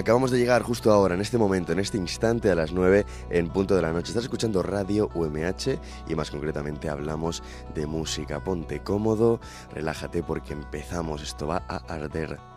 Acabamos de llegar justo ahora, en este momento, en este instante, a las 9 en punto de la noche. Estás escuchando Radio UMH y más concretamente hablamos de música. Ponte cómodo, relájate porque empezamos. Esto va a arder.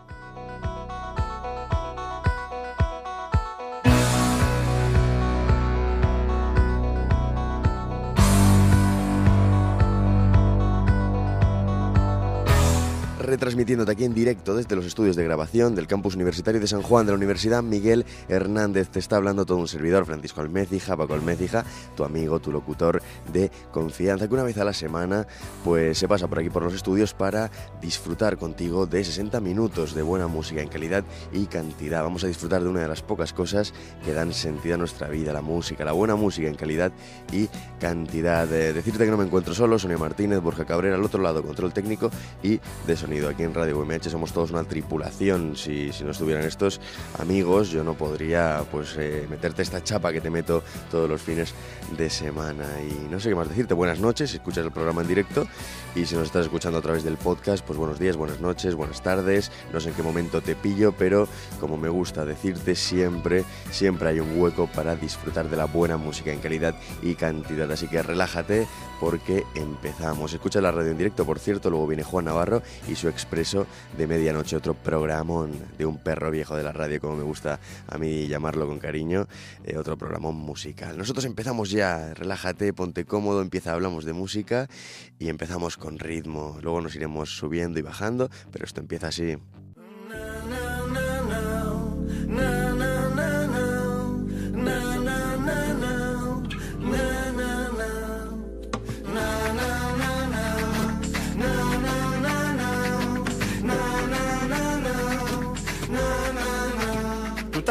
Retransmitiéndote aquí en directo desde los estudios de grabación del campus universitario de San Juan de la Universidad Miguel Hernández. Te está hablando todo un servidor, Francisco Almécija, Paco Almécija, tu amigo, tu locutor de confianza, que una vez a la semana pues se pasa por aquí por los estudios para disfrutar contigo de 60 minutos de buena música en calidad y cantidad. Vamos a disfrutar de una de las pocas cosas que dan sentido a nuestra vida, la música, la buena música en calidad y cantidad. decirte que no me encuentro solo, Sonia Martínez, Borja Cabrera, al otro lado, control técnico y de sonido aquí en Radio UMH somos todos una tripulación. Si, si no estuvieran estos amigos, yo no podría pues eh, meterte esta chapa que te meto todos los fines de semana. Y no sé qué más decirte. Buenas noches si escuchas el programa en directo. Y si nos estás escuchando a través del podcast, pues buenos días, buenas noches, buenas tardes. No sé en qué momento te pillo, pero como me gusta decirte siempre, siempre hay un hueco para disfrutar de la buena música en calidad y cantidad. Así que relájate porque empezamos. Escucha la radio en directo, por cierto. Luego viene Juan Navarro y su expreso de medianoche, otro programón de un perro viejo de la radio, como me gusta a mí llamarlo con cariño, eh, otro programón musical. Nosotros empezamos ya, relájate, ponte cómodo, empieza, hablamos de música y empezamos con ritmo. Luego nos iremos subiendo y bajando, pero esto empieza así.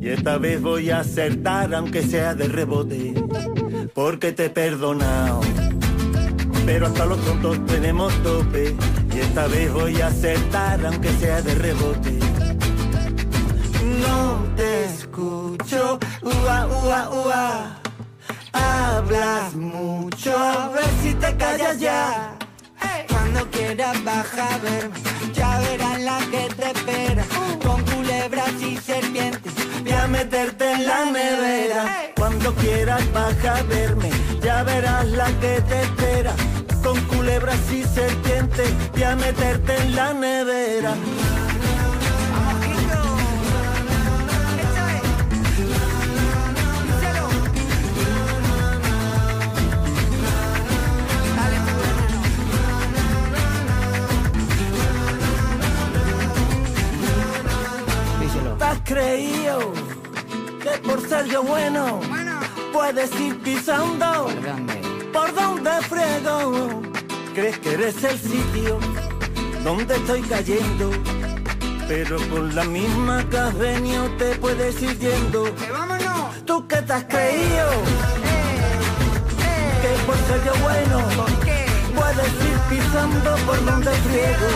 y esta vez voy a acertar aunque sea de rebote, porque te he perdonado. Pero hasta los tontos tenemos tope, y esta vez voy a acertar aunque sea de rebote. No te escucho, ua, ua, ua. Hablas mucho, a ver si te callas ya. Cuando quieras baja a ver, ya verás la que te espera. A meterte en la nevera. Cuando quieras baja a verme, ya verás la que te espera. Con culebras y serpientes, voy a meterte en la nevera. creído por ser yo bueno, puedes ir pisando por donde frego. Crees que eres el sitio donde estoy cayendo, pero con la misma que has venido te puedes ir yendo. vámonos! ¿Tú qué te has creído? Que por ser yo bueno, puedes ir pisando por donde friego.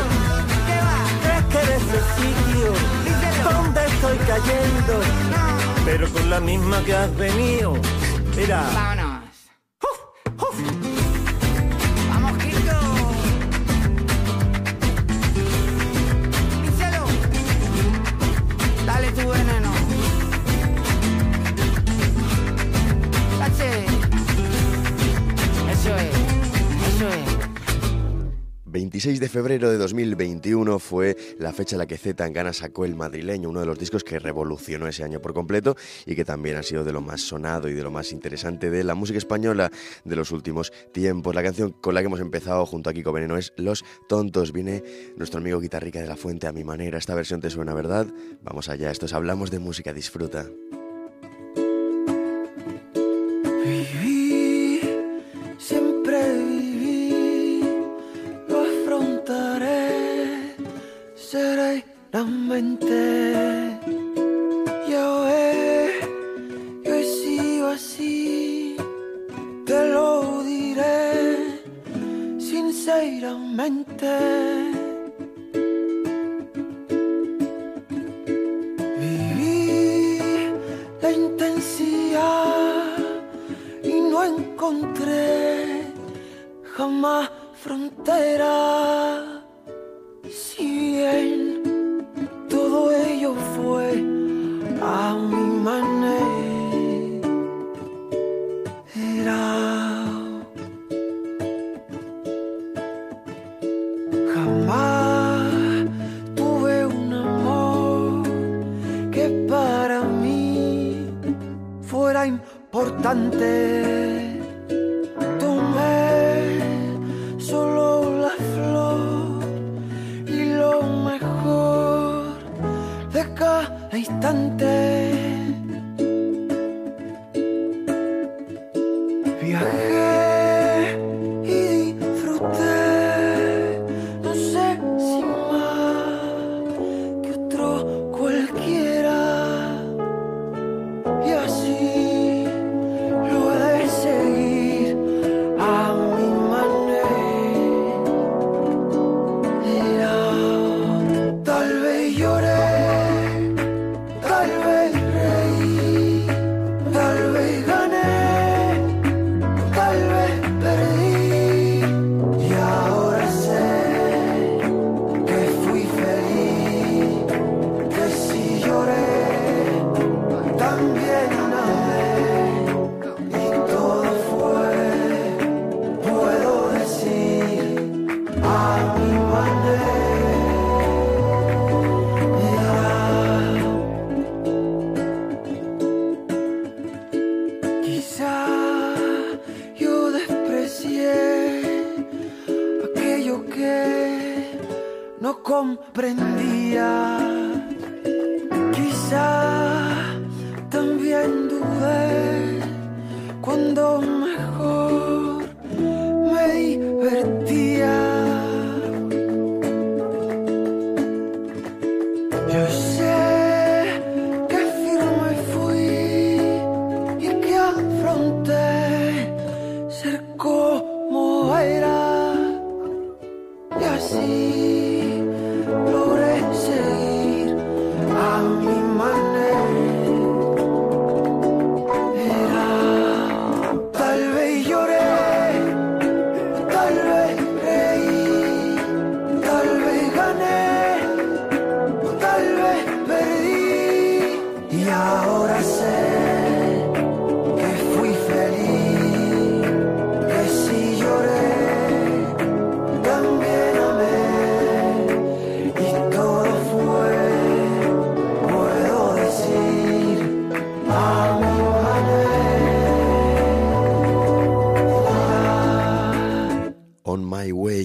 ¿Crees que eres el sitio? ¿Dónde estoy cayendo? Pero con la misma que has venido. Mira. Vámonos. 16 de febrero de 2021 fue la fecha en la que Z Tangana sacó El Madrileño, uno de los discos que revolucionó ese año por completo y que también ha sido de lo más sonado y de lo más interesante de la música española de los últimos tiempos. La canción con la que hemos empezado junto a Kiko Veneno es Los Tontos. Viene nuestro amigo guitarrica de la fuente a mi manera. Esta versión te suena, ¿verdad? Vamos allá, estos hablamos de música, disfruta. Mente.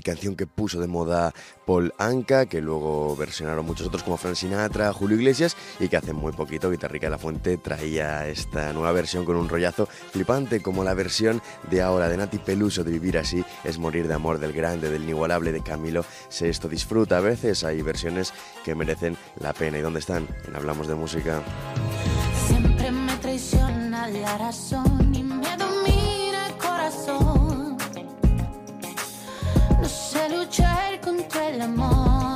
Canción que puso de moda Paul Anka, que luego versionaron muchos otros como Frank Sinatra, Julio Iglesias, y que hace muy poquito Guitarrica de la Fuente traía esta nueva versión con un rollazo flipante, como la versión de ahora de Nati Peluso de Vivir Así, es morir de amor del grande, del inigualable de Camilo esto Disfruta. A veces hay versiones que merecen la pena. ¿Y dónde están? En Hablamos de Música. Siempre me traiciona la razón y me luchar contra el amor.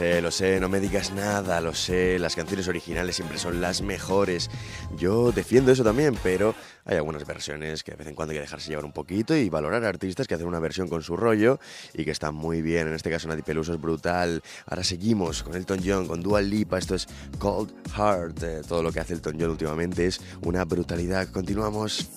sé, lo sé, no me digas nada, lo sé, las canciones originales siempre son las mejores. Yo defiendo eso también, pero hay algunas versiones que de vez en cuando hay que dejarse llevar un poquito y valorar artistas que hacen una versión con su rollo y que están muy bien. En este caso, Nati Peluso es brutal. Ahora seguimos con Elton John, con dual Lipa. Esto es Cold Heart. Eh, todo lo que hace Elton John últimamente es una brutalidad. Continuamos.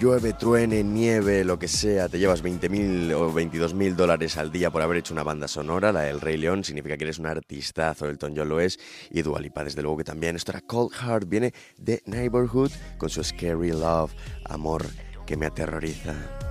Llueve, truene, nieve, lo que sea, te llevas 20.000 o 22.000 dólares al día por haber hecho una banda sonora, la del Rey León, significa que eres un artistazo, Elton John lo es, y Dua Lipa desde luego que también. Esto era Cold Heart, viene de Neighborhood con su Scary Love, amor que me aterroriza.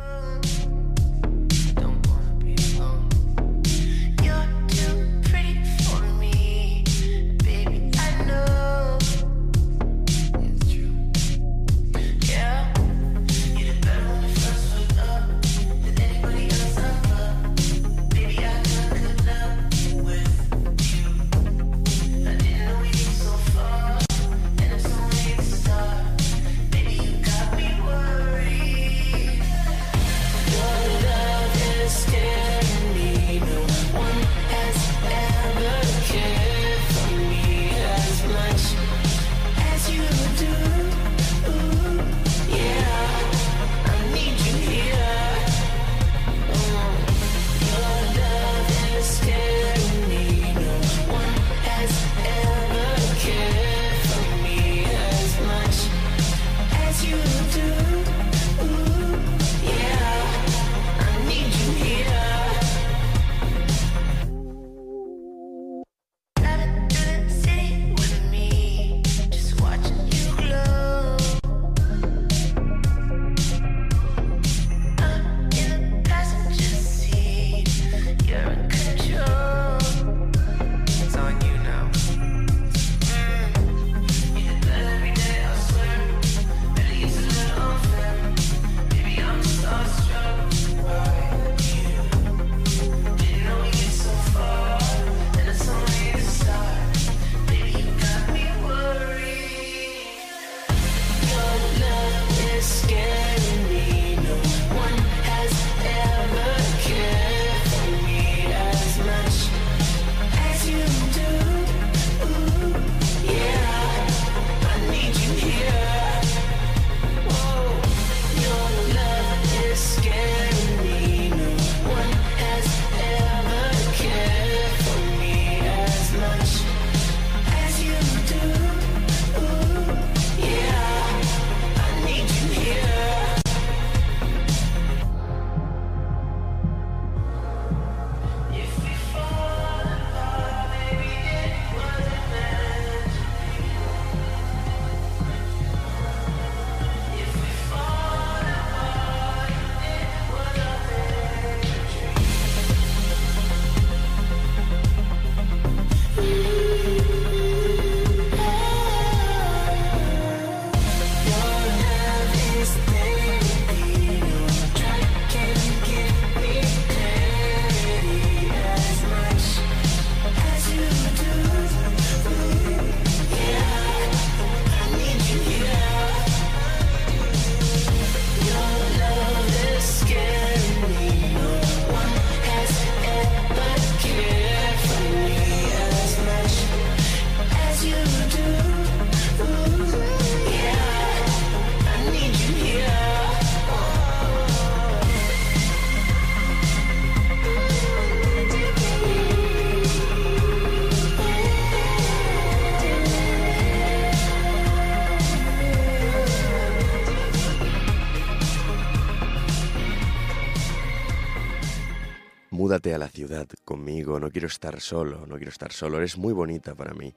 Múdate a la ciudad conmigo, no quiero estar solo, no quiero estar solo, eres muy bonita para mí.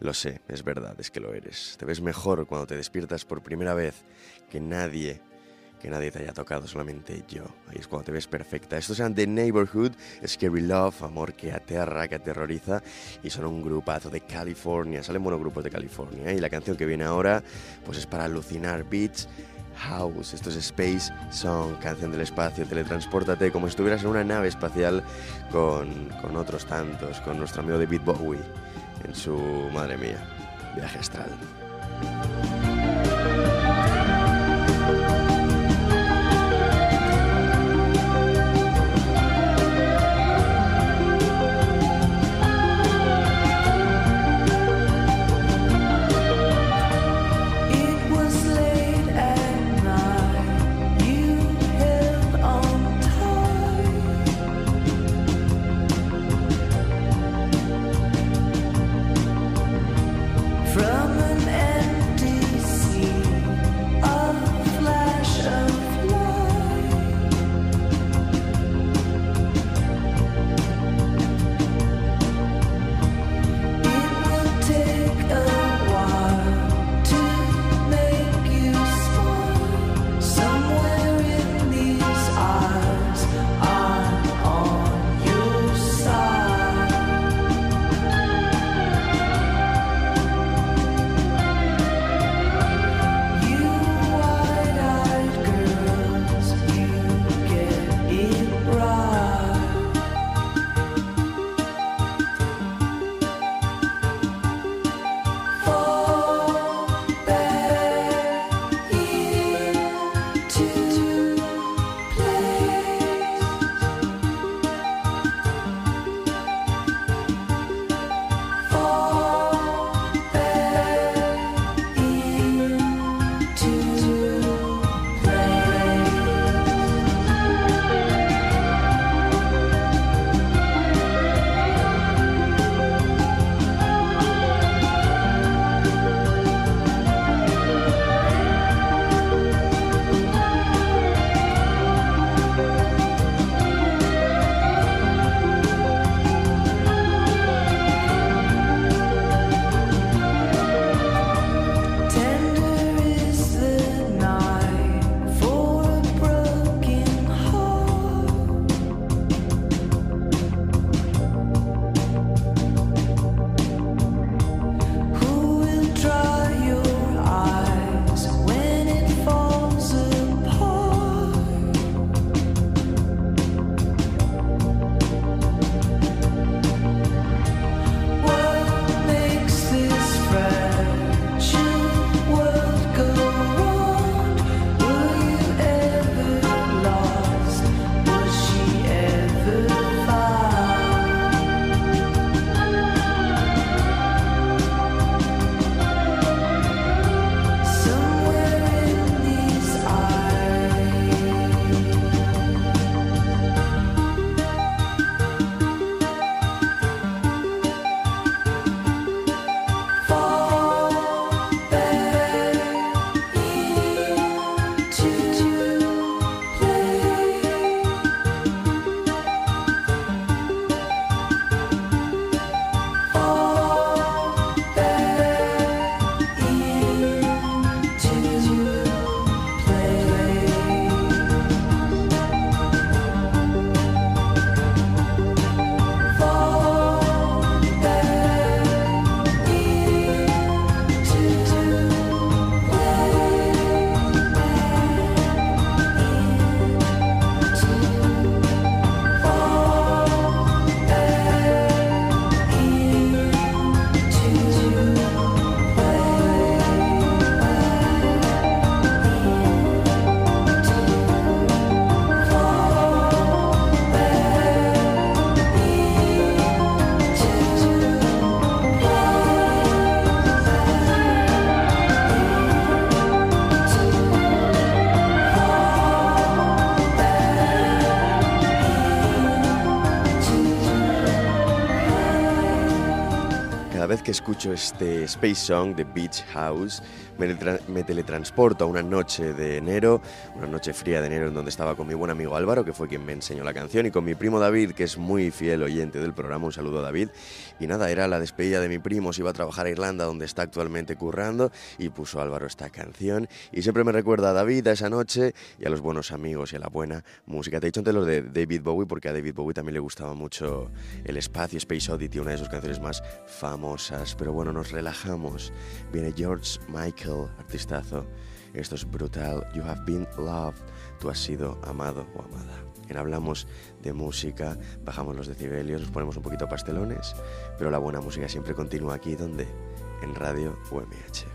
Lo sé, es verdad, es que lo eres. Te ves mejor cuando te despiertas por primera vez que nadie, que nadie te haya tocado, solamente yo. Ahí es cuando te ves perfecta. Estos eran The Neighborhood, Scary Love, amor que aterra, que aterroriza, y son un grupazo de California, salen buenos grupos de California. ¿eh? Y la canción que viene ahora, pues es para alucinar, Beach. House, esto es Space Song, canción del espacio, teletranspórtate como si estuvieras en una nave espacial con, con otros tantos, con nuestro amigo David Bowie en su, madre mía, viaje astral. Escucho este Space Song de Beach House, me teletransporto a una noche de enero, una noche fría de enero en donde estaba con mi buen amigo Álvaro, que fue quien me enseñó la canción, y con mi primo David, que es muy fiel oyente del programa. Un saludo a David. Y nada, era la despedida de mi primo, se iba a trabajar a Irlanda, donde está actualmente currando, y puso Álvaro esta canción. Y siempre me recuerda a David, a esa noche, y a los buenos amigos y a la buena música. Te he dicho antes los de David Bowie, porque a David Bowie también le gustaba mucho el espacio, Space Oddity, una de sus canciones más famosas. Pero bueno, nos relajamos. Viene George Michael, artistazo. Esto es brutal. You have been loved. Tú has sido amado o amada. En hablamos de música, bajamos los decibelios, nos ponemos un poquito pastelones, pero la buena música siempre continúa aquí, donde en Radio UMH.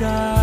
sky.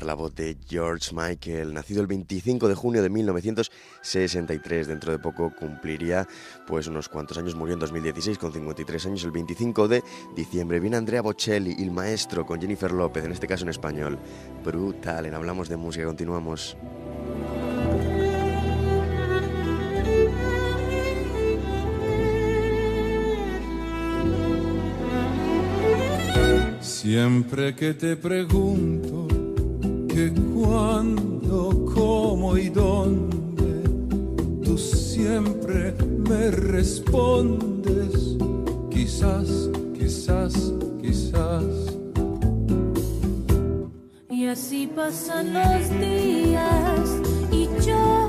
La voz de George Michael, nacido el 25 de junio de 1963. Dentro de poco cumpliría pues unos cuantos años, murió en 2016 con 53 años, el 25 de diciembre. Viene Andrea Bocelli, el maestro, con Jennifer López, en este caso en español. Brutal, en Hablamos de Música, continuamos. Siempre que te pregunto que cuándo, cómo y dónde, tú siempre me respondes, quizás, quizás, quizás. Y así pasan los días y yo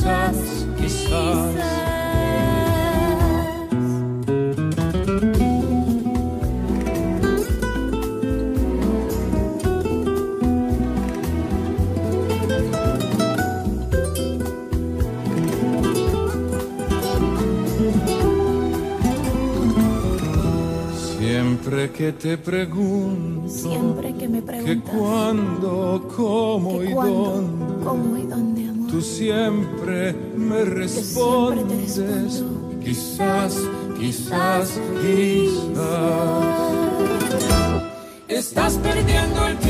Quizás, quizás. Siempre que te pregunto Siempre que me que preguntas cuándo, cómo que y cuándo, dónde, cómo y dónde. Tú siempre me siempre respondes. Quizás, quizás, quizás. Estás perdiendo el tiempo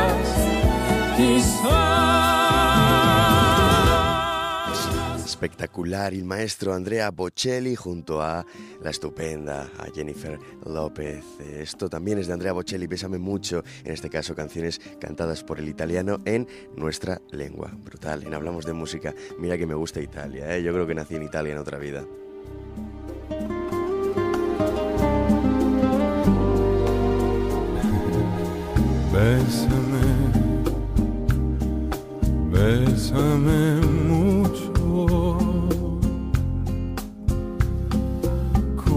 Espectacular, el maestro Andrea Bocelli junto a la estupenda a Jennifer López. Esto también es de Andrea Bocelli, Bésame mucho, en este caso canciones cantadas por el italiano en nuestra lengua. Brutal, en Hablamos de Música. Mira que me gusta Italia, ¿eh? yo creo que nací en Italia en otra vida. Bésame, bésame mucho,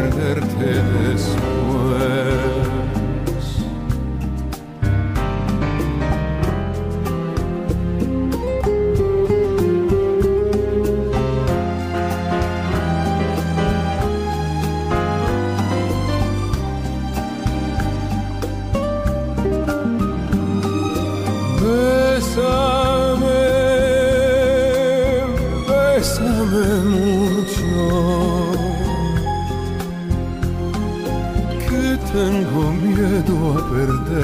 perderte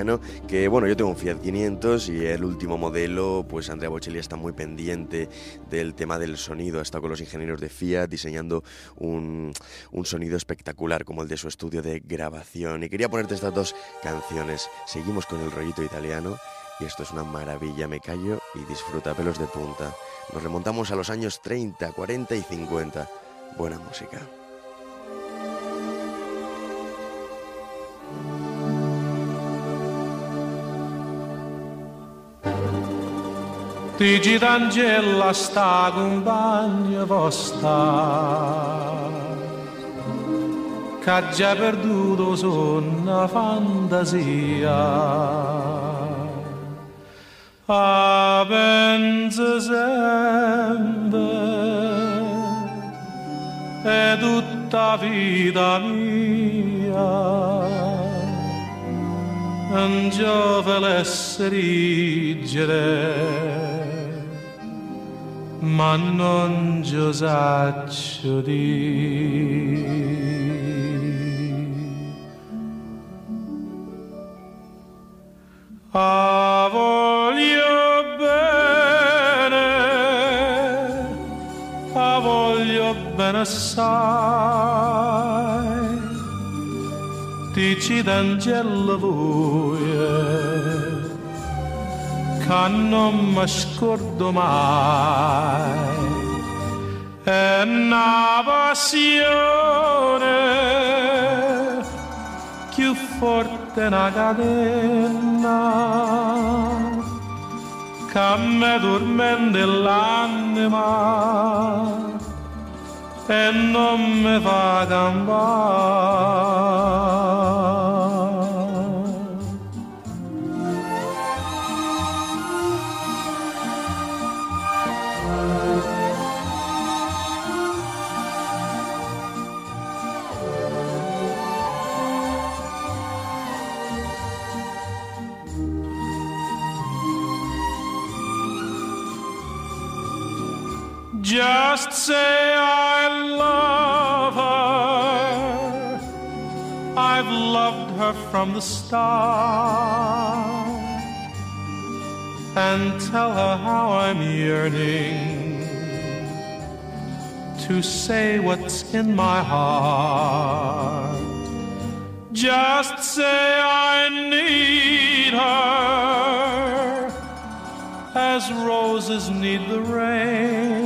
italiano, que bueno, yo tengo un Fiat 500 y el último modelo, pues Andrea Bocelli está muy pendiente del tema del sonido, ha estado con los ingenieros de Fiat diseñando un, un sonido espectacular como el de su estudio de grabación. Y quería ponerte estas dos canciones. Seguimos con el rollito italiano y esto es una maravilla, me callo y disfruta pelos de punta. Nos remontamos a los años 30, 40 y 50. Buena música. Digi d'Angela sta compagna vostra che già perduto sonna fantasia. A pensa sempre è tutta vita mia. Non giove riggere ma non giosaccio di a voglio bene a voglio bene assai. Dici d'angelo che non mi scordo mai è una passione più forte una catena che mi dormente l'anima e non mi fa campare. Say I love her. I've loved her from the start. And tell her how I'm yearning to say what's in my heart. Just say I need her as roses need the rain.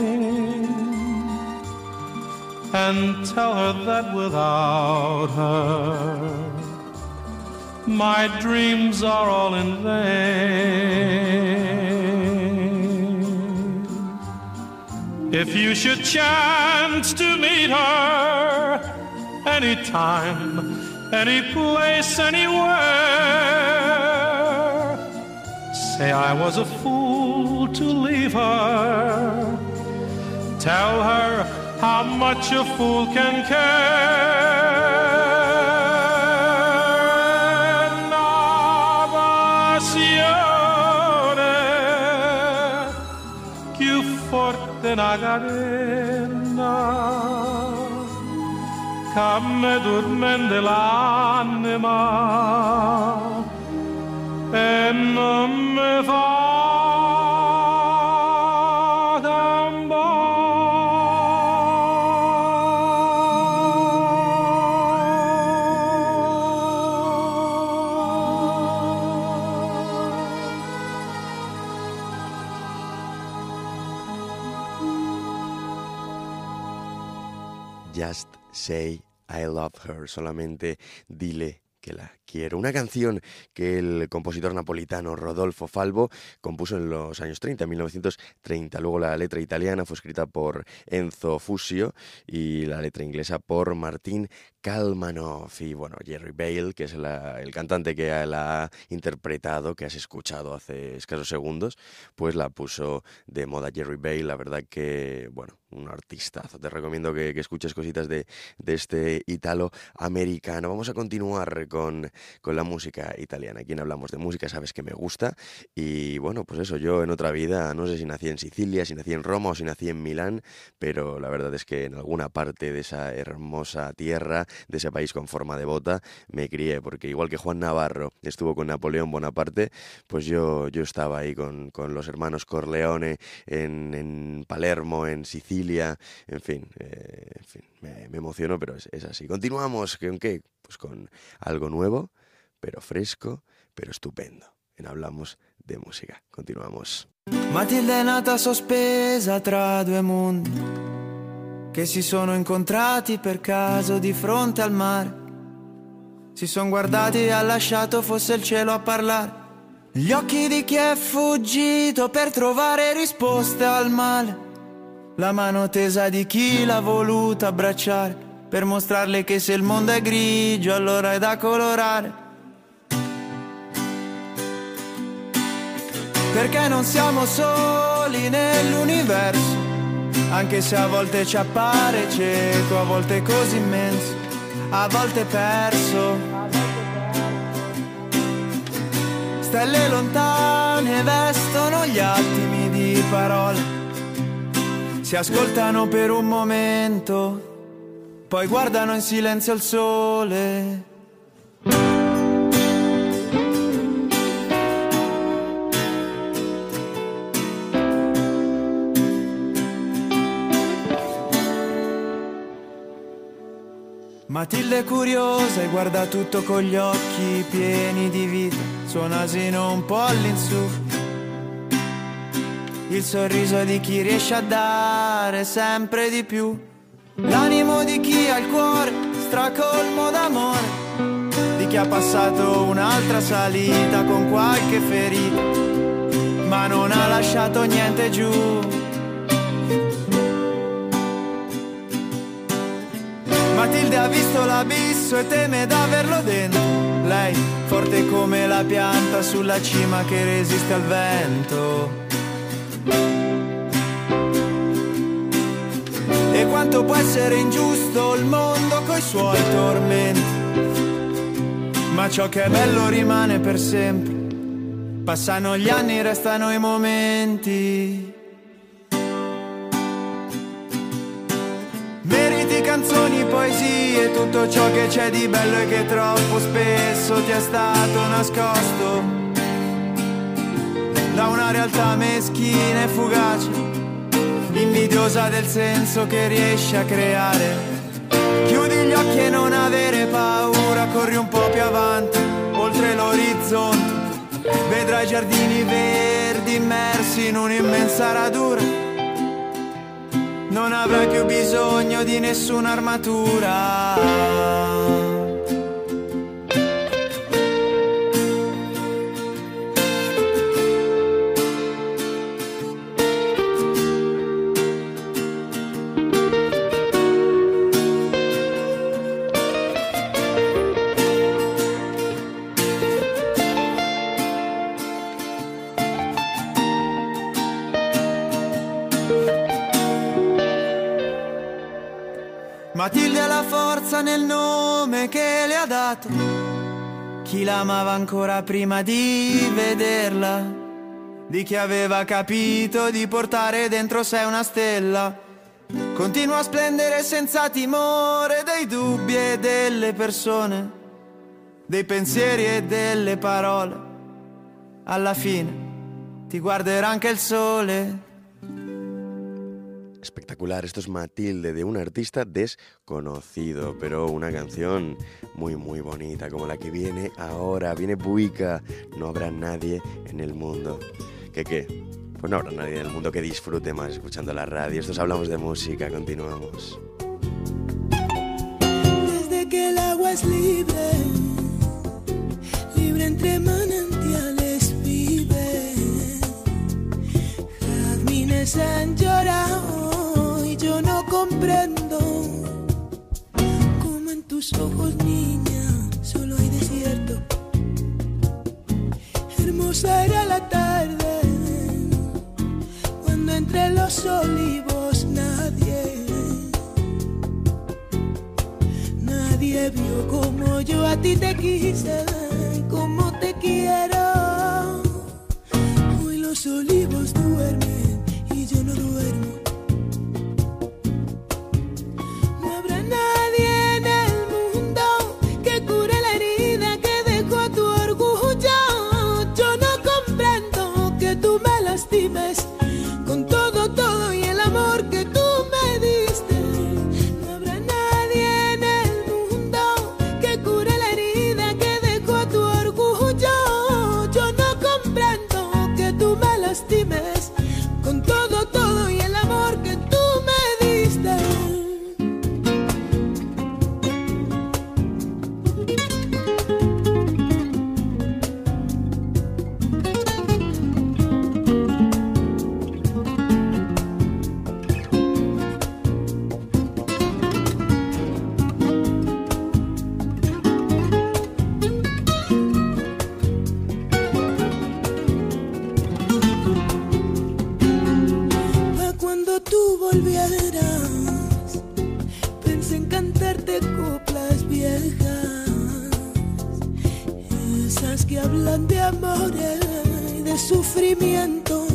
And tell her that without her, my dreams are all in vain. If you should chance to meet her anytime, any place, anywhere, say I was a fool to leave her. Tell her how much a fool can care. Navazione, più forte una cadena, che me dormente l'anima e non mi fa solamente dile que la quiero. Una canción que el compositor napolitano Rodolfo Falvo compuso en los años 30, 1930. Luego la letra italiana fue escrita por Enzo Fusio y la letra inglesa por Martín Kalmanoff. Y bueno, Jerry Bale, que es el cantante que la ha interpretado, que has escuchado hace escasos segundos, pues la puso de moda Jerry Bale. La verdad que, bueno, un artistazo. Te recomiendo que, escuches cositas de, de este italo americano. Vamos a continuar con, con la música italiana. Aquí en hablamos de música, sabes que me gusta. Y bueno, pues eso, yo en otra vida, no sé si nací en Sicilia, si nací en Roma o si nací en Milán, pero la verdad es que en alguna parte de esa hermosa tierra, de ese país con forma de bota, me crié, porque igual que Juan Navarro estuvo con Napoleón Bonaparte, pues yo, yo estaba ahí con, con los hermanos Corleone en, en Palermo, en Sicilia, en fin, eh, en fin me, me emociono, pero es, es así. Continuamos, ¿con qué? Pues con algo nuevo, pero fresco, pero estupendo. En Hablamos de Música. Continuamos. Matilde nata sospesa tra due mondi che si sono incontrati per caso di fronte al mare. Si sono guardati e ha lasciato fosse il cielo a parlare. Gli occhi di chi è fuggito per trovare risposte al male. La mano tesa di chi l'ha voluta abbracciare per mostrarle che se il mondo è grigio allora è da colorare. Perché non siamo soli nell'universo, anche se a volte ci appare cieco, a volte così immenso, a volte perso. Stelle lontane vestono gli attimi di parole, si ascoltano per un momento, poi guardano in silenzio il sole. Matilde è curiosa e guarda tutto con gli occhi pieni di vita, suo nasino un po' all'insù. Il sorriso di chi riesce a dare sempre di più. L'animo di chi ha il cuore stracolmo d'amore, di chi ha passato un'altra salita con qualche ferita, ma non ha lasciato niente giù. Matilde ha visto l'abisso e teme d'averlo dentro. Lei, forte come la pianta sulla cima che resiste al vento. E quanto può essere ingiusto il mondo coi suoi tormenti. Ma ciò che è bello rimane per sempre. Passano gli anni, restano i momenti. miti, canzoni, poesie, tutto ciò che c'è di bello e che troppo spesso ti è stato nascosto da una realtà meschina e fugace, invidiosa del senso che riesci a creare. Chiudi gli occhi e non avere paura, corri un po' più avanti, oltre l'orizzonte. Vedrai giardini verdi immersi in un'immensa radura. Non avrai più bisogno di nessuna armatura. Matilde ha la forza nel nome che le ha dato. Chi l'amava ancora prima di vederla, di chi aveva capito di portare dentro sé una stella. Continua a splendere senza timore dei dubbi e delle persone, dei pensieri e delle parole. Alla fine ti guarderà anche il sole. Espectacular, esto es Matilde de un artista desconocido, pero una canción muy muy bonita, como la que viene ahora, viene Buica, no habrá nadie en el mundo. ¿Qué qué? Pues no habrá nadie en el mundo que disfrute más escuchando la radio. Estos hablamos de música, continuamos. Desde que el agua es libre, libre entre manantiales vive. Jazmines han llorado yo no comprendo cómo en tus ojos, niña, solo hay desierto. Hermosa era la tarde cuando entre los olivos nadie Nadie vio como yo a ti te quise, como te quiero. Hoy los olivos duermen hablan de amores y de sufrimiento.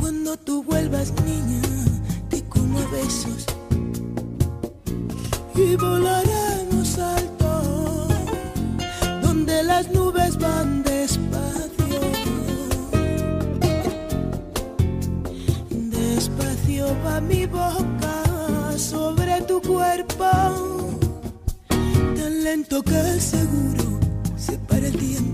Cuando tú vuelvas, niña, te como besos y volaremos alto, donde las nubes van despacio. Despacio va mi boca sobre tu cuerpo, tan lento que seguro se para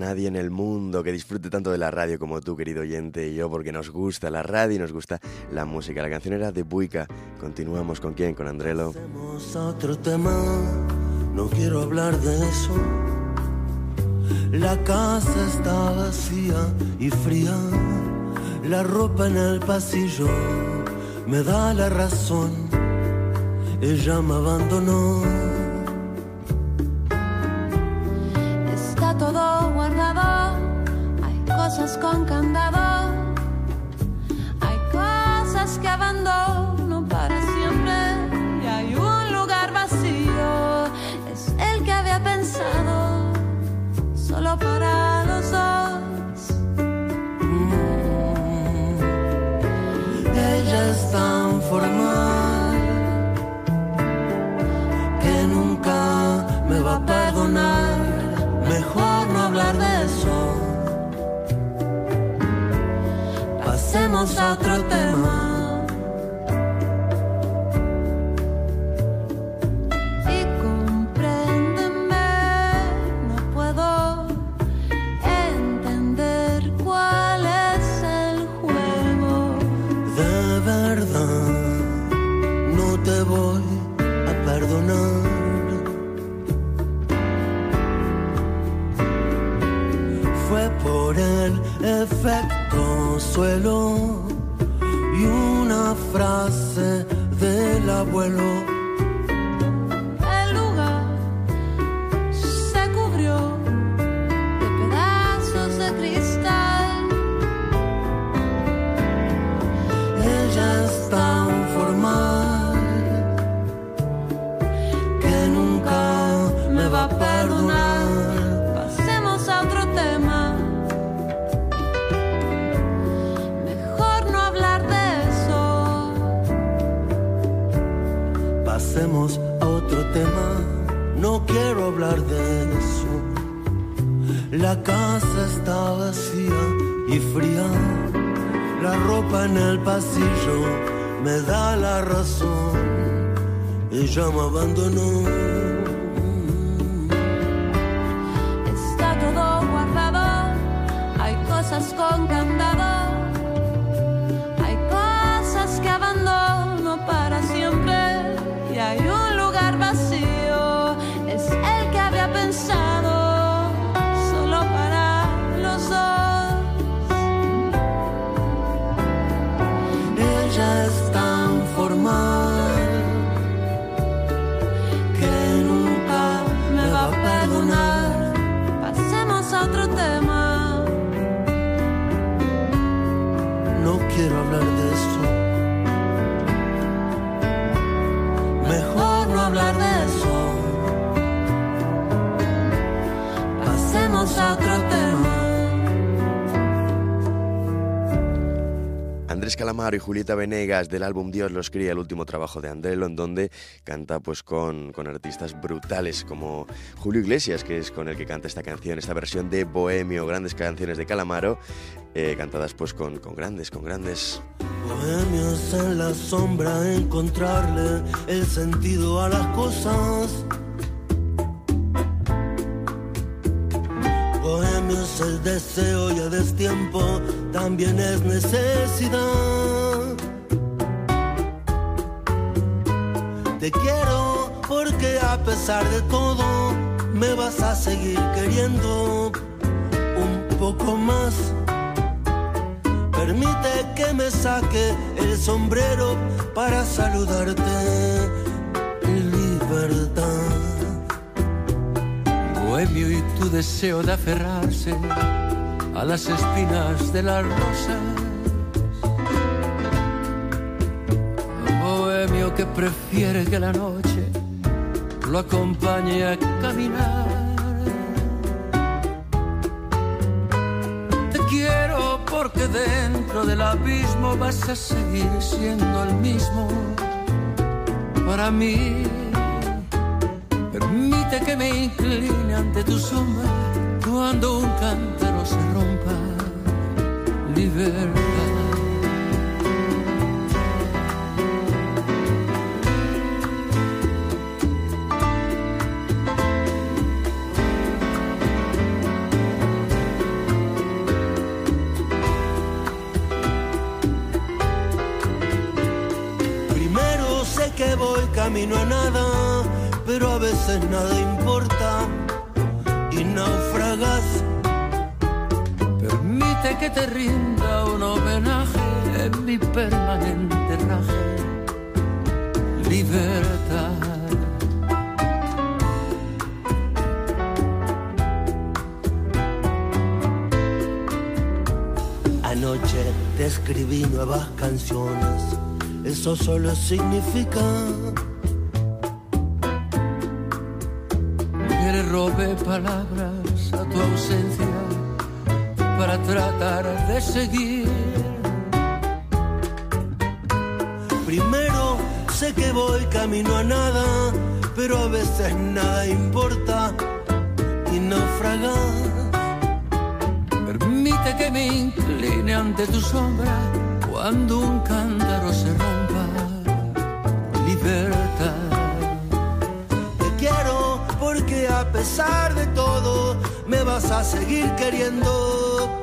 nadie en el mundo que disfrute tanto de la radio como tú, querido oyente, y yo, porque nos gusta la radio y nos gusta la música. La canción era de Buica. Continuamos con quién, con Andrelo. Otro tema, no quiero hablar de eso. La casa está vacía y fría, la ropa en el pasillo me da la razón. Ella me abandonó. Cosas con candado, Otro tema. Y compréndeme, no puedo entender cuál es el juego. De verdad, no te voy a perdonar. Fue por el efecto suelo Pasemos a otro tema, no quiero hablar de eso. La casa está vacía y fría, la ropa en el pasillo me da la razón. Ella me abandonó. Calamaro y Julieta Venegas del álbum Dios los cría, el último trabajo de Andrelo, en donde canta pues con, con artistas brutales como Julio Iglesias, que es con el que canta esta canción, esta versión de Bohemio, grandes canciones de Calamaro, eh, cantadas pues con, con grandes, con grandes. Bohemios en la sombra, encontrarle el sentido a las cosas. Bohemios el deseo y a destiempo también es necesidad. Te quiero porque a pesar de todo me vas a seguir queriendo un poco más. Permite que me saque el sombrero para saludarte. Libertad. Bohemio y tu deseo de aferrarse a las espinas de las rosas. Bohemio que prefiere que la noche lo acompañe a caminar. Te quiero porque dentro del abismo vas a seguir siendo el mismo para mí que me incline ante tu sombra cuando un cántaro se rompa. Libertad. camino a nada nada importa y naufragas. Permite que te rinda un homenaje en mi permanente raje. Libertad. Anoche te escribí nuevas canciones, eso solo significa Primero sé que voy camino a nada, pero a veces nada importa y naufragas. Permite que me incline ante tu sombra cuando un cántaro se rompa. Libertad. Te quiero porque a pesar de todo me vas a seguir queriendo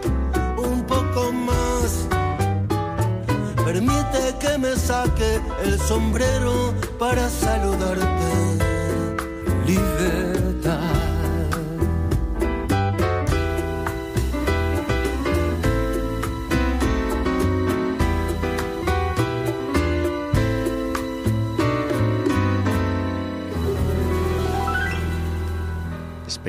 Permite que me saque el sombrero para saludarte. Libertad.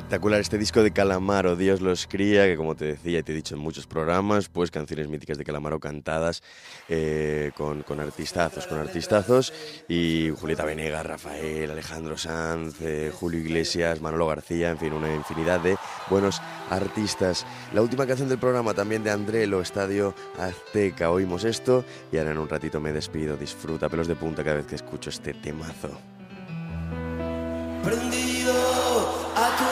Espectacular este disco de Calamaro, Dios los cría, que como te decía y te he dicho en muchos programas, pues canciones míticas de Calamaro cantadas eh, con, con artistazos, con artistazos, y Julieta Venegas, Rafael, Alejandro Sanz, eh, Julio Iglesias, Manolo García, en fin, una infinidad de buenos artistas. La última canción del programa también de Andrelo, Estadio Azteca, oímos esto, y ahora en un ratito me despido, disfruta pelos de punta cada vez que escucho este temazo. Prendido a tu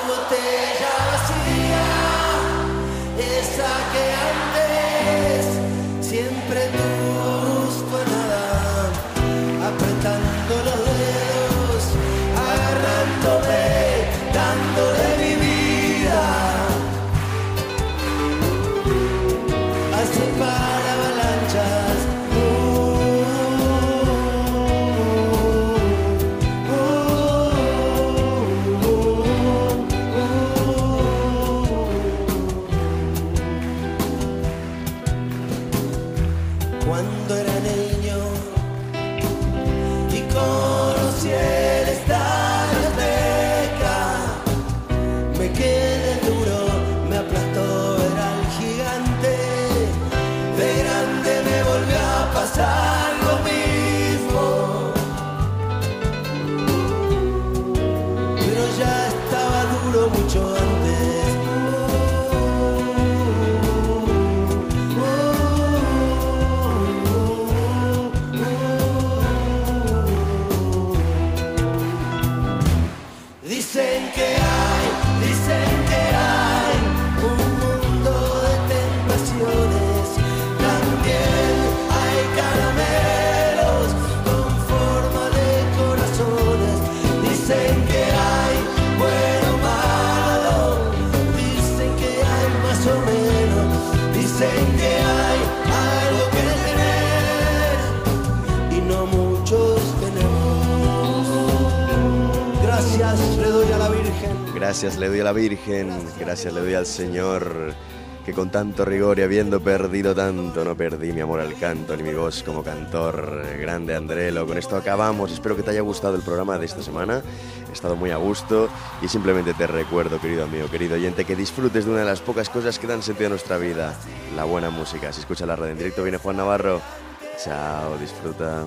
Gracias le doy a la Virgen, gracias le doy al Señor, que con tanto rigor y habiendo perdido tanto, no perdí mi amor al canto ni mi voz como cantor. Grande Andrelo, con esto acabamos. Espero que te haya gustado el programa de esta semana. He estado muy a gusto y simplemente te recuerdo, querido amigo, querido oyente, que disfrutes de una de las pocas cosas que dan sentido a nuestra vida, la buena música. Si escucha la red en directo, viene Juan Navarro. Chao, disfruta.